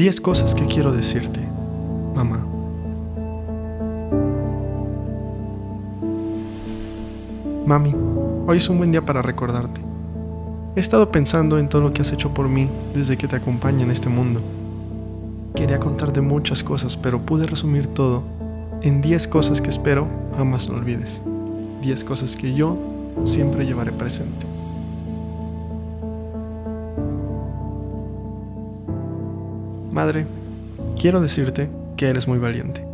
10 cosas que quiero decirte, mamá. Mami, hoy es un buen día para recordarte. He estado pensando en todo lo que has hecho por mí desde que te acompaño en este mundo. Quería contarte muchas cosas, pero pude resumir todo en 10 cosas que espero jamás no olvides. 10 cosas que yo siempre llevaré presente. Madre, quiero decirte que eres muy valiente.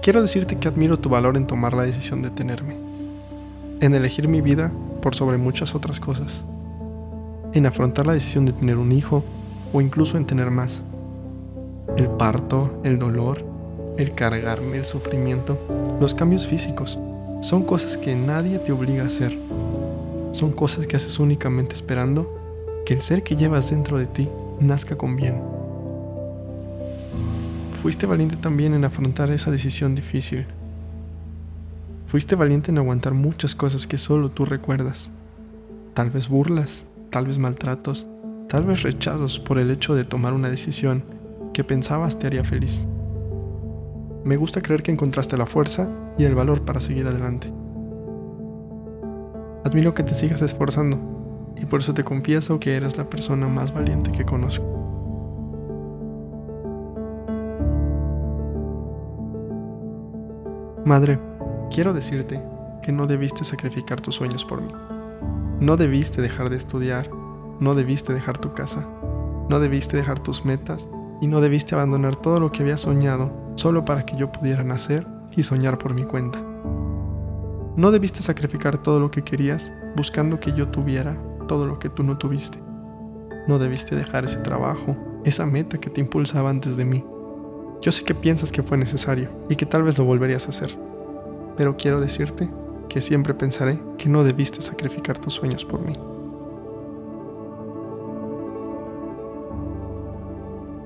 Quiero decirte que admiro tu valor en tomar la decisión de tenerme, en elegir mi vida por sobre muchas otras cosas, en afrontar la decisión de tener un hijo o incluso en tener más. El parto, el dolor, el cargarme, el sufrimiento, los cambios físicos, son cosas que nadie te obliga a hacer. Son cosas que haces únicamente esperando que el ser que llevas dentro de ti nazca con bien Fuiste valiente también en afrontar esa decisión difícil. Fuiste valiente en aguantar muchas cosas que solo tú recuerdas. Tal vez burlas, tal vez maltratos, tal vez rechazos por el hecho de tomar una decisión que pensabas te haría feliz. Me gusta creer que encontraste la fuerza y el valor para seguir adelante. Admiro que te sigas esforzando y por eso te confieso que eres la persona más valiente que conozco. Madre, quiero decirte que no debiste sacrificar tus sueños por mí. No debiste dejar de estudiar, no debiste dejar tu casa, no debiste dejar tus metas y no debiste abandonar todo lo que habías soñado solo para que yo pudiera nacer y soñar por mi cuenta. No debiste sacrificar todo lo que querías buscando que yo tuviera todo lo que tú no tuviste. No debiste dejar ese trabajo, esa meta que te impulsaba antes de mí yo sé que piensas que fue necesario y que tal vez lo volverías a hacer, pero quiero decirte que siempre pensaré que no debiste sacrificar tus sueños por mí.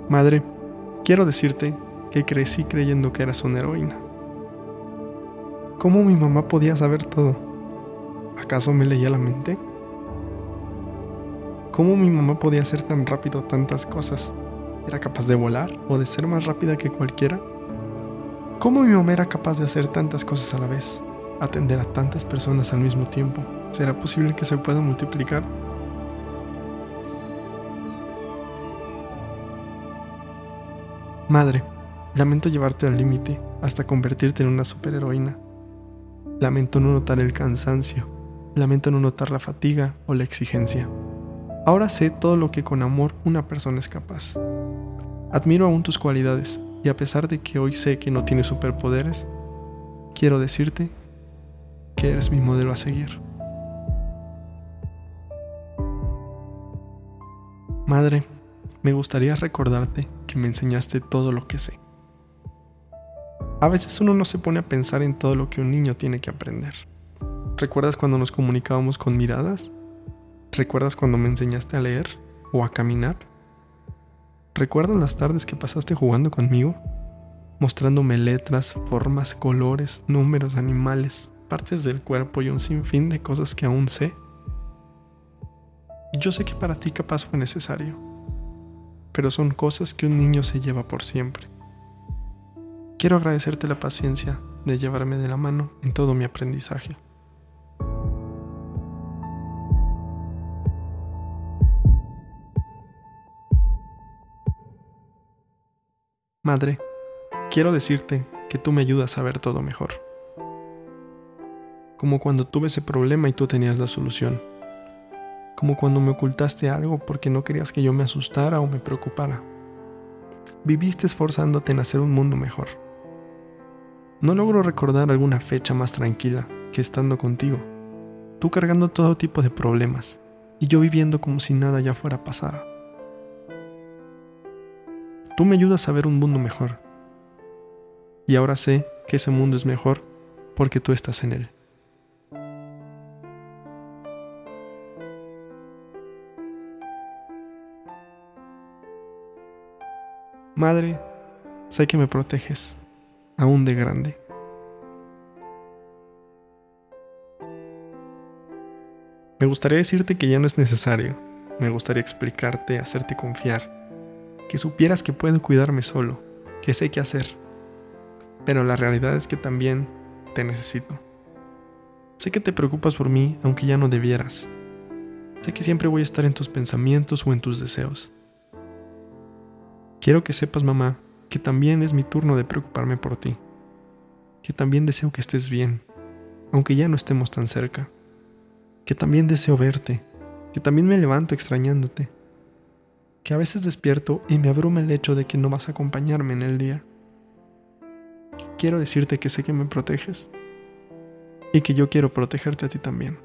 Madre, quiero decirte que crecí creyendo que eras una heroína. ¿Cómo mi mamá podía saber todo? ¿Acaso me leía la mente? ¿Cómo mi mamá podía hacer tan rápido tantas cosas? ¿Era capaz de volar o de ser más rápida que cualquiera? ¿Cómo mi mamá era capaz de hacer tantas cosas a la vez? Atender a tantas personas al mismo tiempo. ¿Será posible que se pueda multiplicar? Madre, lamento llevarte al límite hasta convertirte en una superheroína. Lamento no notar el cansancio. Lamento no notar la fatiga o la exigencia. Ahora sé todo lo que con amor una persona es capaz. Admiro aún tus cualidades y a pesar de que hoy sé que no tienes superpoderes, quiero decirte que eres mi modelo a seguir. Madre, me gustaría recordarte que me enseñaste todo lo que sé. A veces uno no se pone a pensar en todo lo que un niño tiene que aprender. ¿Recuerdas cuando nos comunicábamos con miradas? ¿Recuerdas cuando me enseñaste a leer o a caminar? ¿Recuerdas las tardes que pasaste jugando conmigo? Mostrándome letras, formas, colores, números, animales, partes del cuerpo y un sinfín de cosas que aún sé. Yo sé que para ti capaz fue necesario, pero son cosas que un niño se lleva por siempre. Quiero agradecerte la paciencia de llevarme de la mano en todo mi aprendizaje. Madre, quiero decirte que tú me ayudas a ver todo mejor. Como cuando tuve ese problema y tú tenías la solución. Como cuando me ocultaste algo porque no querías que yo me asustara o me preocupara. Viviste esforzándote en hacer un mundo mejor. No logro recordar alguna fecha más tranquila que estando contigo. Tú cargando todo tipo de problemas y yo viviendo como si nada ya fuera a pasar. Tú me ayudas a ver un mundo mejor. Y ahora sé que ese mundo es mejor porque tú estás en él. Madre, sé que me proteges, aún de grande. Me gustaría decirte que ya no es necesario. Me gustaría explicarte, hacerte confiar que supieras que puedo cuidarme solo, que sé qué hacer. Pero la realidad es que también te necesito. Sé que te preocupas por mí aunque ya no debieras. Sé que siempre voy a estar en tus pensamientos o en tus deseos. Quiero que sepas, mamá, que también es mi turno de preocuparme por ti. Que también deseo que estés bien, aunque ya no estemos tan cerca. Que también deseo verte. Que también me levanto extrañándote. Que a veces despierto y me abruma el hecho de que no vas a acompañarme en el día. Quiero decirte que sé que me proteges y que yo quiero protegerte a ti también.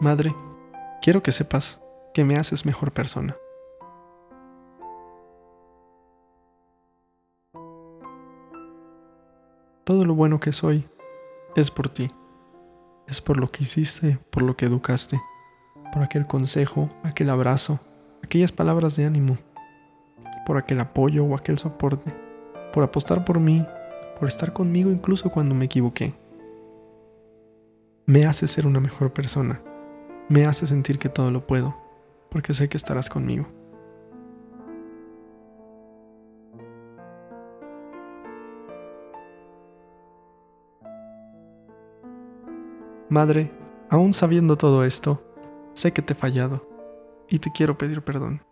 Madre, quiero que sepas que me haces mejor persona. Todo lo bueno que soy es por ti. Es por lo que hiciste, por lo que educaste por aquel consejo, aquel abrazo, aquellas palabras de ánimo, por aquel apoyo o aquel soporte, por apostar por mí, por estar conmigo incluso cuando me equivoqué. Me hace ser una mejor persona, me hace sentir que todo lo puedo, porque sé que estarás conmigo. Madre, aún sabiendo todo esto, Sé que te he fallado y te quiero pedir perdón.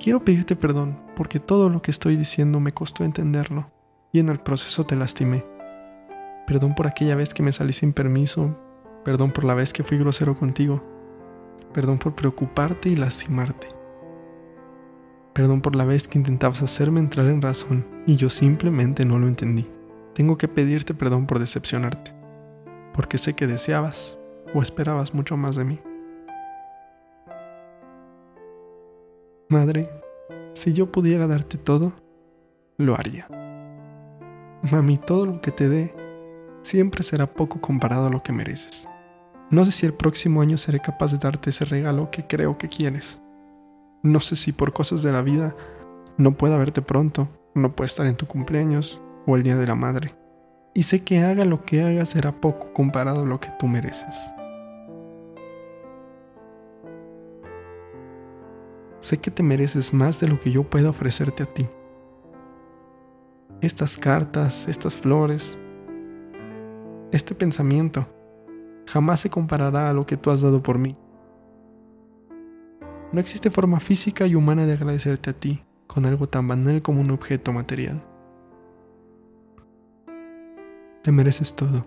Quiero pedirte perdón porque todo lo que estoy diciendo me costó entenderlo y en el proceso te lastimé. Perdón por aquella vez que me salí sin permiso, perdón por la vez que fui grosero contigo, perdón por preocuparte y lastimarte. Perdón por la vez que intentabas hacerme entrar en razón y yo simplemente no lo entendí. Tengo que pedirte perdón por decepcionarte porque sé que deseabas o esperabas mucho más de mí. Madre, si yo pudiera darte todo, lo haría. Mami, todo lo que te dé siempre será poco comparado a lo que mereces. No sé si el próximo año seré capaz de darte ese regalo que creo que quieres. No sé si por cosas de la vida no pueda verte pronto, no pueda estar en tu cumpleaños o el Día de la Madre y sé que haga lo que haga será poco comparado a lo que tú mereces. Sé que te mereces más de lo que yo pueda ofrecerte a ti. Estas cartas, estas flores, este pensamiento jamás se comparará a lo que tú has dado por mí. No existe forma física y humana de agradecerte a ti con algo tan banal como un objeto material. Te mereces todo.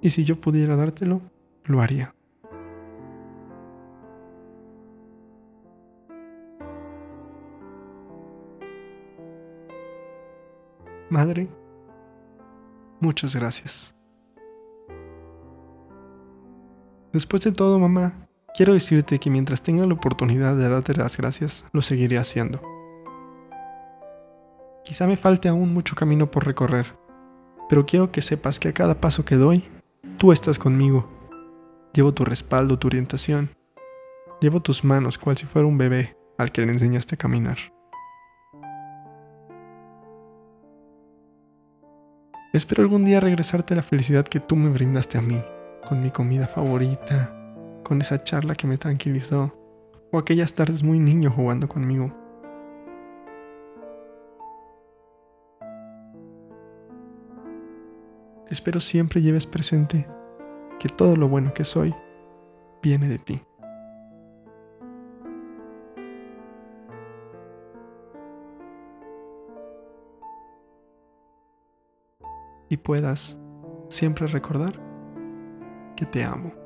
Y si yo pudiera dártelo, lo haría. Madre, muchas gracias. Después de todo, mamá, quiero decirte que mientras tenga la oportunidad de darte las gracias, lo seguiré haciendo. Quizá me falte aún mucho camino por recorrer, pero quiero que sepas que a cada paso que doy, tú estás conmigo. Llevo tu respaldo, tu orientación. Llevo tus manos cual si fuera un bebé al que le enseñaste a caminar. Espero algún día regresarte la felicidad que tú me brindaste a mí, con mi comida favorita, con esa charla que me tranquilizó, o aquellas tardes muy niño jugando conmigo. Espero siempre lleves presente que todo lo bueno que soy viene de ti. Y puedas siempre recordar que te amo.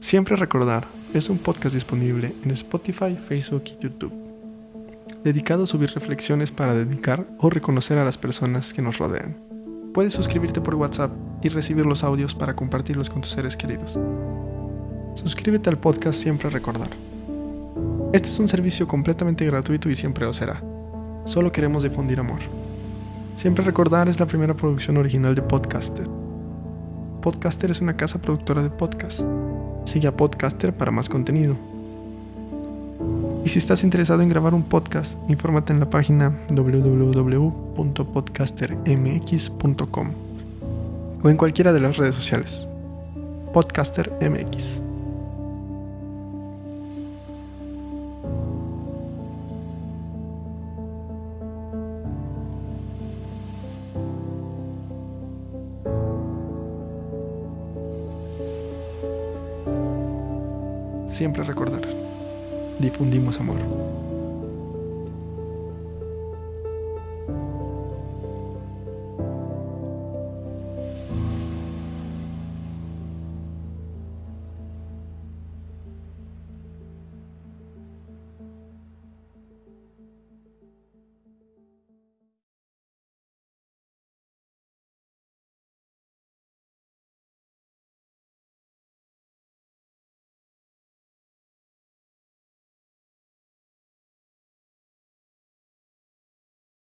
Siempre recordar, es un podcast disponible en Spotify, Facebook y YouTube, dedicado a subir reflexiones para dedicar o reconocer a las personas que nos rodean. Puedes suscribirte por WhatsApp y recibir los audios para compartirlos con tus seres queridos. Suscríbete al podcast Siempre Recordar. Este es un servicio completamente gratuito y siempre lo será. Solo queremos difundir amor. Siempre recordar es la primera producción original de Podcaster. Podcaster es una casa productora de podcast. Sigue a Podcaster para más contenido. Y si estás interesado en grabar un podcast, infórmate en la página www.podcastermx.com o en cualquiera de las redes sociales. Podcaster MX. Siempre recordar. Difundimos amor.